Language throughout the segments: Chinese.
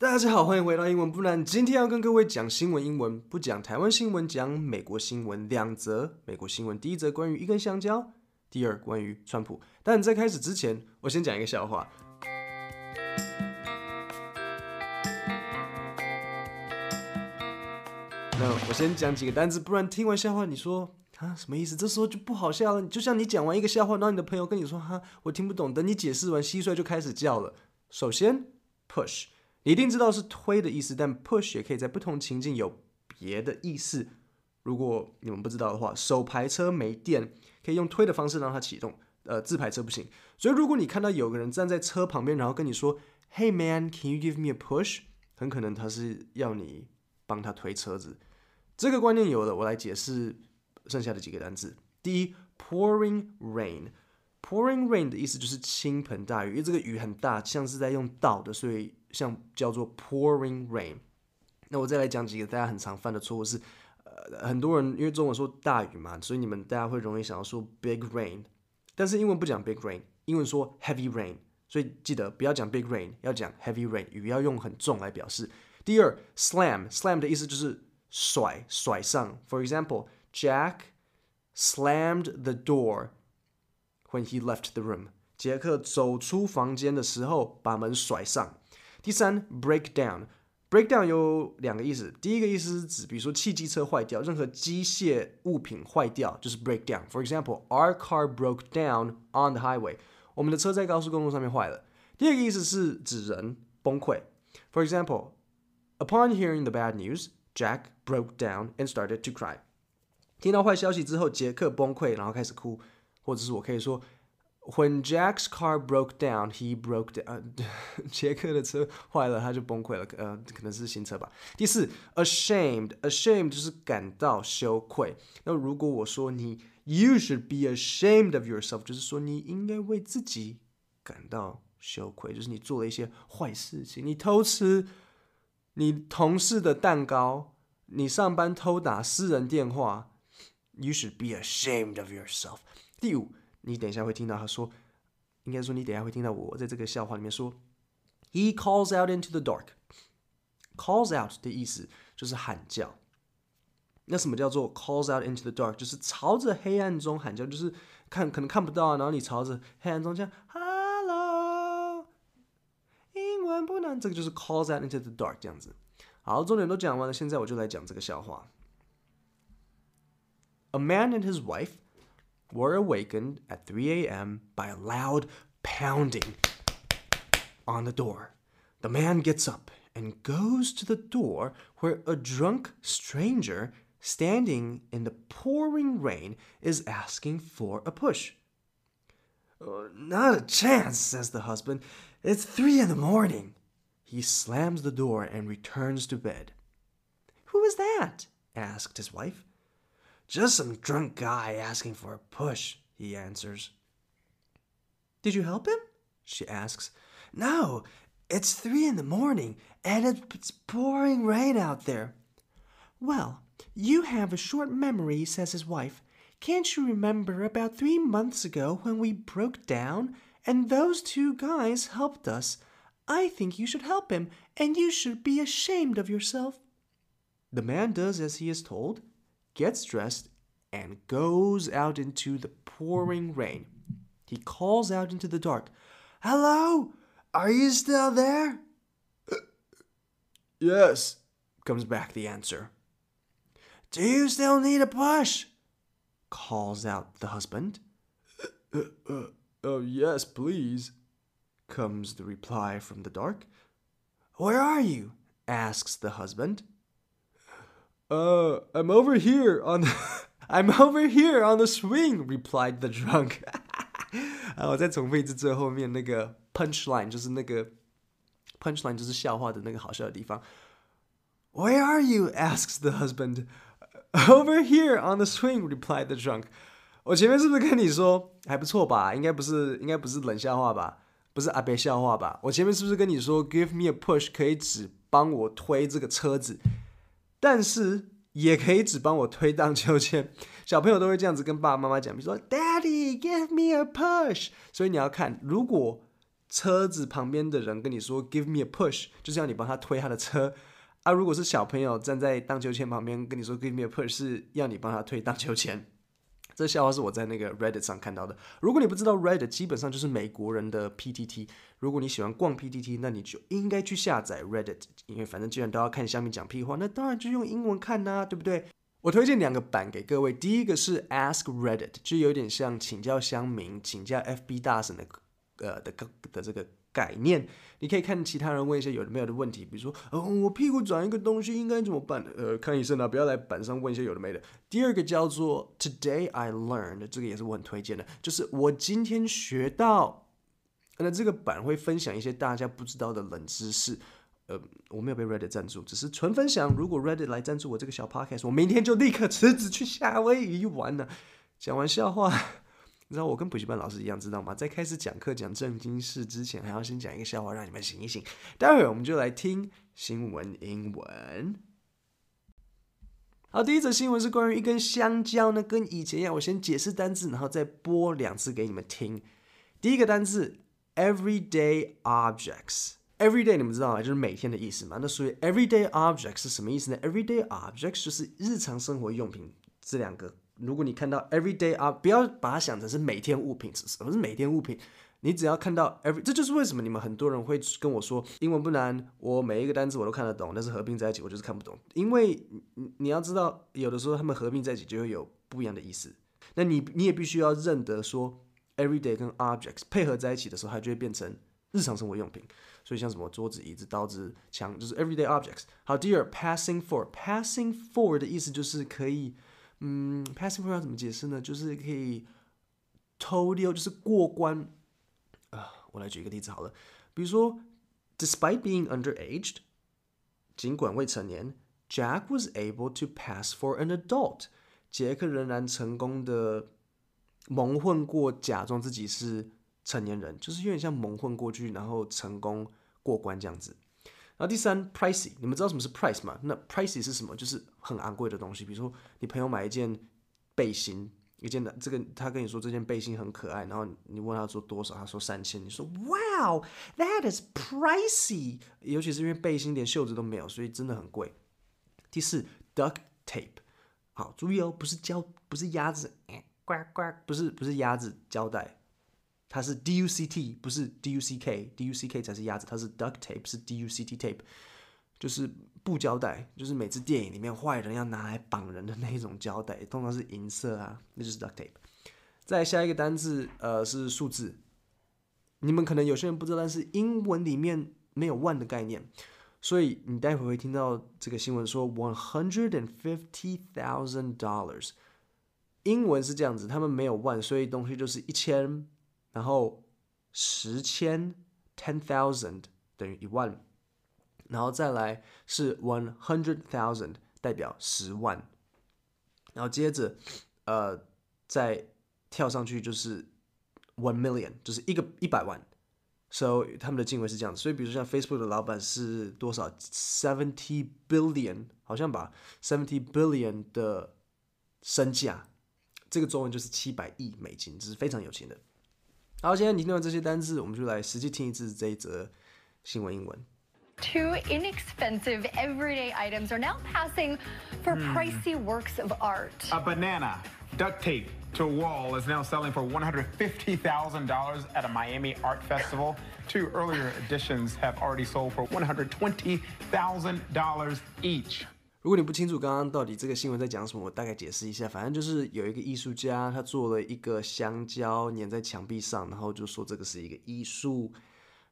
大家好，欢迎回到英文不难。今天要跟各位讲新闻英文，不讲台湾新闻，讲美国新闻。两则美国新闻，第一则关于一根香蕉，第二关于川普。但在开始之前，我先讲一个笑话。那我先讲几个单词，不然听完笑话你说啊什么意思？这时候就不好笑了。就像你讲完一个笑话，然后你的朋友跟你说哈我听不懂，等你解释完，蟋蟀就开始叫了。首先，push。你一定知道是推的意思，但 push 也可以在不同情境有别的意思。如果你们不知道的话，手排车没电，可以用推的方式让它启动。呃，自排车不行。所以如果你看到有个人站在车旁边，然后跟你说 “Hey man, can you give me a push？” 很可能他是要你帮他推车子。这个观念有了，我来解释剩下的几个单词。第一，pouring rain。Pouring rain 的意思就是倾盆大雨，因为这个雨很大，像是在用倒的，所以。像叫做 pouring rain，那我再来讲几个大家很常犯的错误是，呃，很多人因为中文说大雨嘛，所以你们大家会容易想要说 big rain，但是英文不讲 big rain，英文说 heavy rain，所以记得不要讲 big rain，要讲 heavy rain，雨要用很重来表示。第二，slam，slam 的意思就是甩甩上，for example，Jack slammed the door when he left the room，杰克走出房间的时候把门甩上。第三，break down，break down 有两个意思。第一个意思是指，比如说汽机车坏掉，任何机械物品坏掉就是 break down。For example, our car broke down on the highway。我们的车在高速公路上面坏了。第二个意思是指人崩溃。For example, upon hearing the bad news, Jack broke down and started to cry。听到坏消息之后，杰克崩溃，然后开始哭。 或者是我可以说。When Jack's car broke down, he broke down. 杰克的车坏了，他就崩溃了。呃，可能是新车吧。第四，ashamed，ashamed 就是感到羞愧。那如果我说你，you should be ashamed of yourself，就是说你应该为自己感到羞愧，就是你做了一些坏事情，你偷吃你同事的蛋糕，你上班偷打私人电话，you should be ashamed of yourself。第五。你等一下会听到他说，应该说你等一下会听到我在这个笑话里面说，He calls out into the dark。calls out 的意思就是喊叫。那什么叫做 calls out into the dark？就是朝着黑暗中喊叫，就是看可能看不到，然后你朝着黑暗中这样，Hello，英文不难，这个就是 calls out into the dark 这样子。好，重点都讲完了，现在我就来讲这个笑话。A man and his wife were awakened at 3 a.m. by a loud pounding on the door. The man gets up and goes to the door where a drunk stranger standing in the pouring rain is asking for a push. Uh, not a chance, says the husband. It's three in the morning. He slams the door and returns to bed. Who is that? asked his wife. Just some drunk guy asking for a push, he answers. Did you help him? She asks. No, it's three in the morning and it's pouring rain out there. Well, you have a short memory, says his wife. Can't you remember about three months ago when we broke down and those two guys helped us? I think you should help him and you should be ashamed of yourself. The man does as he is told gets dressed, and goes out into the pouring rain. He calls out into the dark, Hello? Are you still there? yes, comes back the answer. Do you still need a push? calls out the husband. Uh, uh, uh, yes, please, comes the reply from the dark. Where are you? asks the husband. Uh, I'm over here on the I'm over here on the swing," replied the drunk. 啊，我再重复一次最后面那个 punchline，就是那个 punchline，就是笑话的那个好笑的地方。Where are you? asks the husband. Over here on the swing, replied the drunk. 我前面是不是跟你说还不错吧？应该不是，应该不是冷笑话吧？不是阿伯笑话吧？我前面是不是跟你说 "Give me a push" 可以指帮我推这个车子？ 但是也可以只帮我推荡秋千，小朋友都会这样子跟爸爸妈妈讲，比如说 "Daddy, give me a push"。所以你要看，如果车子旁边的人跟你说 “Give me a push”，就是要你帮他推他的车。啊，如果是小朋友站在荡秋千旁边跟你说 “Give me a push”，是要你帮他推荡秋千。这笑话是我在那个 Reddit 上看到的。如果你不知道 Reddit，基本上就是美国人的 PTT。如果你喜欢逛 PTT，那你就应该去下载 Reddit，因为反正既然都要看下面讲屁话，那当然就用英文看呐、对不对？我推荐两个版给各位。第一个是 Ask Reddit，就有点像请教乡民、请教 FB 大神的呃的的，的这个。概念，你可以看其他人问一些有的没有的问题，比如说，哦，我屁股长一个东西应该怎么办？呃，看医生啊，不要来板上问一些有的没的。第二个叫做 Today I learned，这个也是我很推荐的，就是我今天学到。那这个版会分享一些大家不知道的冷知识。呃，我没有被 Reddit 赞助，只是纯分享。如果 Reddit 来赞助我这个小 podcast，我明天就立刻辞职去夏威夷玩了。讲完笑话。你知道我跟补习班老师一样，知道吗？在开始讲课讲正经事之前，还要先讲一个笑话，让你们醒一醒。待会儿我们就来听新闻英文。好，第一则新闻是关于一根香蕉呢，跟以前一样，我先解释单字，然后再播两次给你们听。第一个单字，everyday objects。everyday 你们知道吗？就是每天的意思嘛。那所以 everyday objects 是什么意思呢？everyday objects 就是日常生活用品，这两个。如果你看到 everyday 啊，不要把它想成是每天物品。什么是每天物品？你只要看到 every，这就是为什么你们很多人会跟我说英文不难，我每一个单词我都看得懂，但是合并在一起我就是看不懂。因为你要知道，有的时候他们合并在一起就会有不一样的意思。那你你也必须要认得说 everyday 跟 objects 配合在一起的时候，它就会变成日常生活用品。所以像什么桌子、椅子、刀子、枪，就是 everyday objects。好，第二 passing for，passing for 的意思就是可以。嗯，passing for 要怎么解释呢？就是可以偷溜，就是过关啊。我来举一个例子好了，比如说，despite being underaged，尽管未成年，Jack was able to pass for an adult。杰克仍然成功的蒙混过，假装自己是成年人，就是有点像蒙混过去，然后成功过关这样子。然后第三，pricey，你们知道什么是 price 吗？那 pricey 是什么？就是很昂贵的东西。比如说，你朋友买一件背心，一件的这个，他跟你说这件背心很可爱，然后你问他说多少，他说三千，你说 Wow，that is pricey。尤其是因为背心连袖子都没有，所以真的很贵。第四，duct tape，好，注意哦，不是胶，不是鸭子，呱呱，不是不是鸭子胶带。它是 D U C T，不是 D U C K，D U C K 才是鸭子，它是 duct tape，是 D U C T tape，就是布胶带，就是每次电影里面坏人要拿来绑人的那一种胶带，通常是银色啊，那就是 duct tape。再下一个单字，呃，是数字，你们可能有些人不知道，但是英文里面没有万的概念，所以你待会会听到这个新闻说 one hundred and fifty thousand dollars，英文是这样子，他们没有万，所以东西就是一千。然后十千 ten thousand 等于一万，然后再来是 one hundred thousand 代表十万，然后接着呃再跳上去就是 one million 就是一个一百万，so 他们的敬畏是这样子，所以比如说像 Facebook 的老板是多少？seventy billion 好像吧 seventy billion 的身价，这个中文就是七百亿美金，这是非常有钱的。好，现在你听完这些单字，我们就来实际听一次这一则新闻英文。Two inexpensive everyday items are now passing for pricey works of art. A banana duct tape to a wall is now selling for $150,000 at a Miami art festival. Two earlier editions have already sold for $120,000 each. 如果你不清楚刚刚到底这个新闻在讲什么，我大概解释一下。反正就是有一个艺术家，他做了一个香蕉粘在墙壁上，然后就说这个是一个艺术，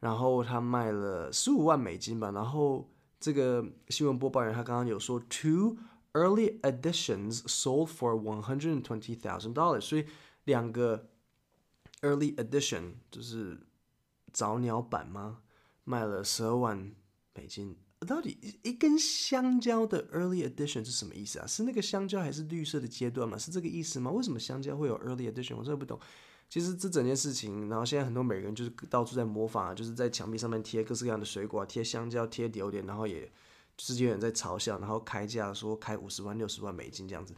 然后他卖了十五万美金吧。然后这个新闻播报员他刚刚有说，two early editions sold for one hundred and twenty thousand dollars，所以两个 early edition 就是早鸟版吗？卖了十二万美金。到底一根香蕉的 early edition 是什么意思啊？是那个香蕉还是绿色的阶段吗？是这个意思吗？为什么香蕉会有 early edition？我真的不懂。其实这整件事情，然后现在很多美人就是到处在模仿，啊就是在墙壁上面贴各式各样的水果，贴香蕉，贴榴莲，然后也就是有人在嘲笑，然后开价说开五十万、六十万美金这样子。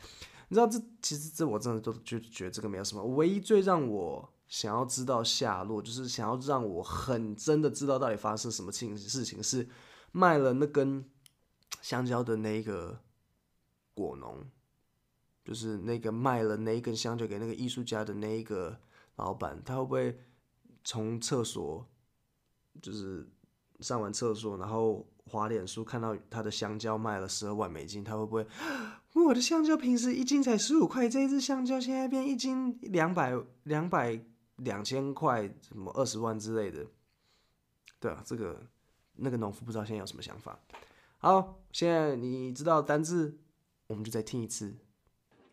你知道这其实这我真的都就觉得这个没有什么。唯一最让我想要知道下落，就是想要让我很真的知道到底发生什么情事情，是卖了那根香蕉的那个果农，就是那个卖了那一根香蕉给那个艺术家的那一个老板，他会不会从厕所，就是上完厕所，然后滑脸书看到他的香蕉卖了十二万美金，他会不会？我的香蕉平时一斤才十五块，这一只香蕉现在变一斤两百两百两千块，什么二十万之类的。对啊，这个那个农夫不知道现在有什么想法。好，现在你知道单字，我们就再听一次。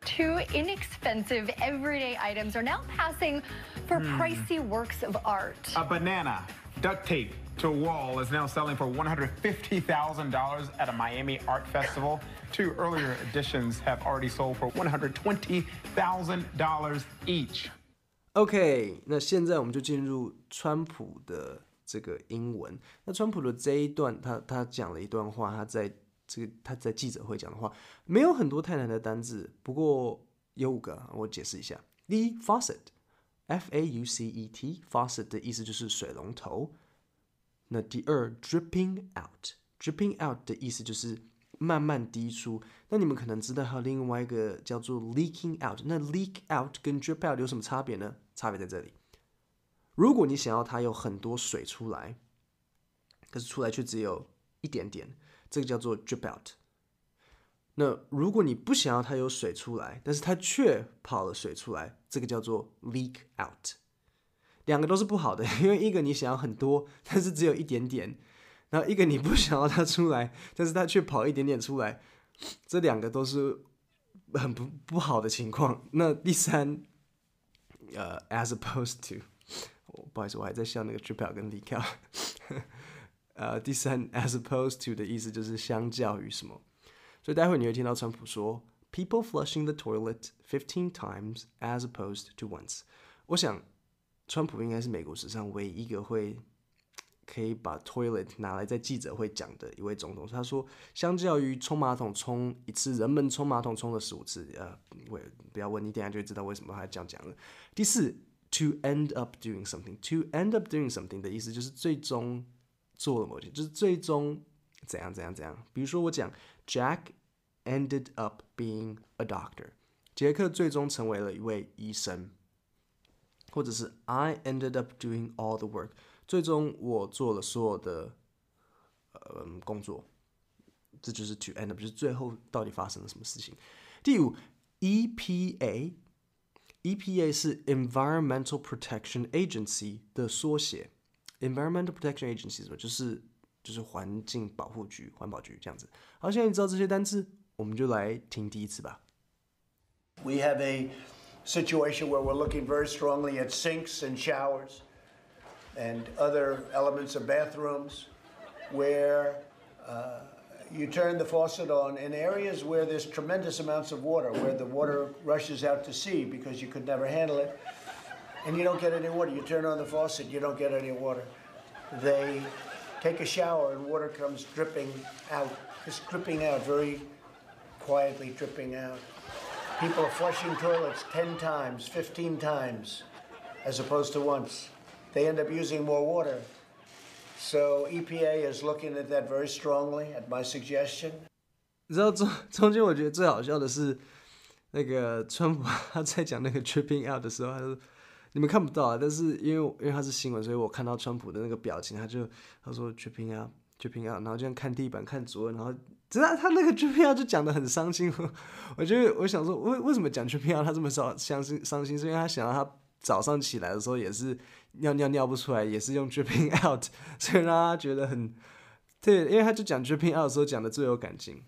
Two inexpensive everyday items are now passing for pricey works of art. A banana duct tape to a wall is now selling for $150,000 at a Miami art festival. Two earlier editions have already sold for $120,000 each. OK，那现在我们就进入川普的 这个英文。那川普的这一段，他他讲了一段话，他在这个他在记者会讲的话，没有很多太难的单字，不过有五个，我解释一下。第一，faucet，f a u c e t，faucet 的意思就是水龙头。那第二，dripping out，dripping out 的意思就是慢慢滴出。那你们可能知道还有另外一个叫做 leaking out。那 leak out 跟 drip out 有什么差别呢？差别在这里。如果你想要它有很多水出来，可是出来却只有一点点，这个叫做 drip out。那如果你不想要它有水出来，但是它却跑了水出来，这个叫做 leak out。两个都是不好的，因为一个你想要很多，但是只有一点点；然后一个你不想要它出来，但是它却跑一点点出来，这两个都是很不不好的情况。那第三，呃，as opposed to，不好意思，我还在笑那个 triple 跟 LEACO，。呃，第三，as opposed to 的意思就是相较于什么，所以待会你会听到川普说，people flushing the toilet fifteen times as opposed to once。我想。川普应该是美国史上唯一一个会可以把 toilet 拿来在记者会讲的一位总统。他说，相较于冲马桶冲一次，人们冲马桶冲了十五次。呃，我不要问，你等下就会知道为什么他这样讲了。第四 ，to end up doing something，to end up doing something 的意思就是最终做了某件，就是最终怎样怎样怎样。比如说我讲 Jack ended up being a doctor，杰克最终成为了一位医生。或者是 I ended up doing all the work，最终我做了所有的呃工作，这就是 to end up，就是最后到底发生了什么事情。第五 ，EPA，EPA 是 Environmental Protection Agency 的缩写，Environmental Protection Agency 什么？就是就是环境保护局、环保局这样子。好，现在你知道这些单词，我们就来听第一次吧。We have a situation where we're looking very strongly at sinks and showers and other elements of bathrooms where uh, you turn the faucet on in areas where there's tremendous amounts of water, where the water rushes out to sea because you could never handle it, and you don't get any water. You turn on the faucet, you don't get any water. They take a shower and water comes dripping out, just dripping out, very quietly dripping out. People are flushing toilets 10 times, 15 times, as opposed to once. They end up using more water. So EPA is looking at that very strongly at my suggestion. 你知道中 中间我觉得最好笑的是，那个川普他在讲那个 tripping out 的时候，他说你们看不到啊，但是因为因为他是新闻，所以我看到川普的那个表情，他就他说 tripping out, tripping out，，然后就像看地板看左，然后知道他那个 tripping out 就讲得很伤心。我觉得我想说，为为什么讲 tripping out 他这么伤伤心伤心？是因为他想要他早上起来的时候也是尿尿尿不出来，也是用 dripping out，所以让他觉得很对，因为他就讲 dripping out 的时候讲的最有感情。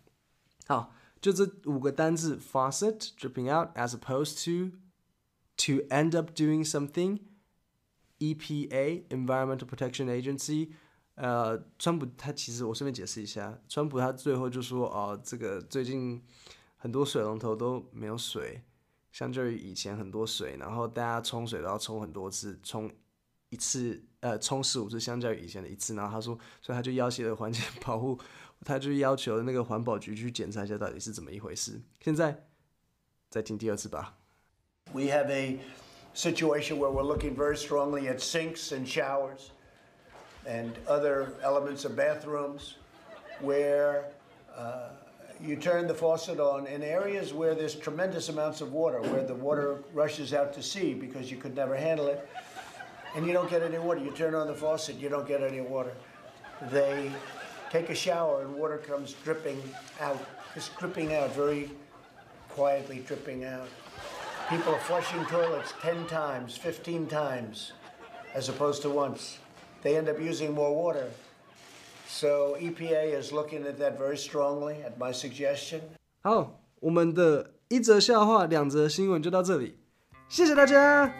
好，就这五个单字：faucet dripping out as opposed to to end up doing something EPA Environmental Protection Agency。呃，川普他其实我顺便解释一下，川普他最后就说哦，这个最近很多水龙头都没有水，相较于以前很多水，然后大家冲水都要冲很多次，冲一次呃冲十五次，相较于以前的一次，然后他说，所以他就要挟了环境保护，他就要求那个环保局去检查一下到底是怎么一回事。现在再听第二次吧。We have a situation where we're looking very strongly at sinks and showers and other elements of bathrooms where uh, you turn the faucet on in areas where there's tremendous amounts of water, where the water rushes out to sea because you could never handle it, and you don't get any water. You turn on the faucet, you don't get any water. They take a shower and water comes dripping out, just dripping out, very quietly dripping out. People are flushing toilets 10 times, 15 times, as opposed to once. They end up using more water. So EPA is looking at that very strongly at my suggestion. 好，我们的一则笑话，两则新闻就到这里，谢谢大家。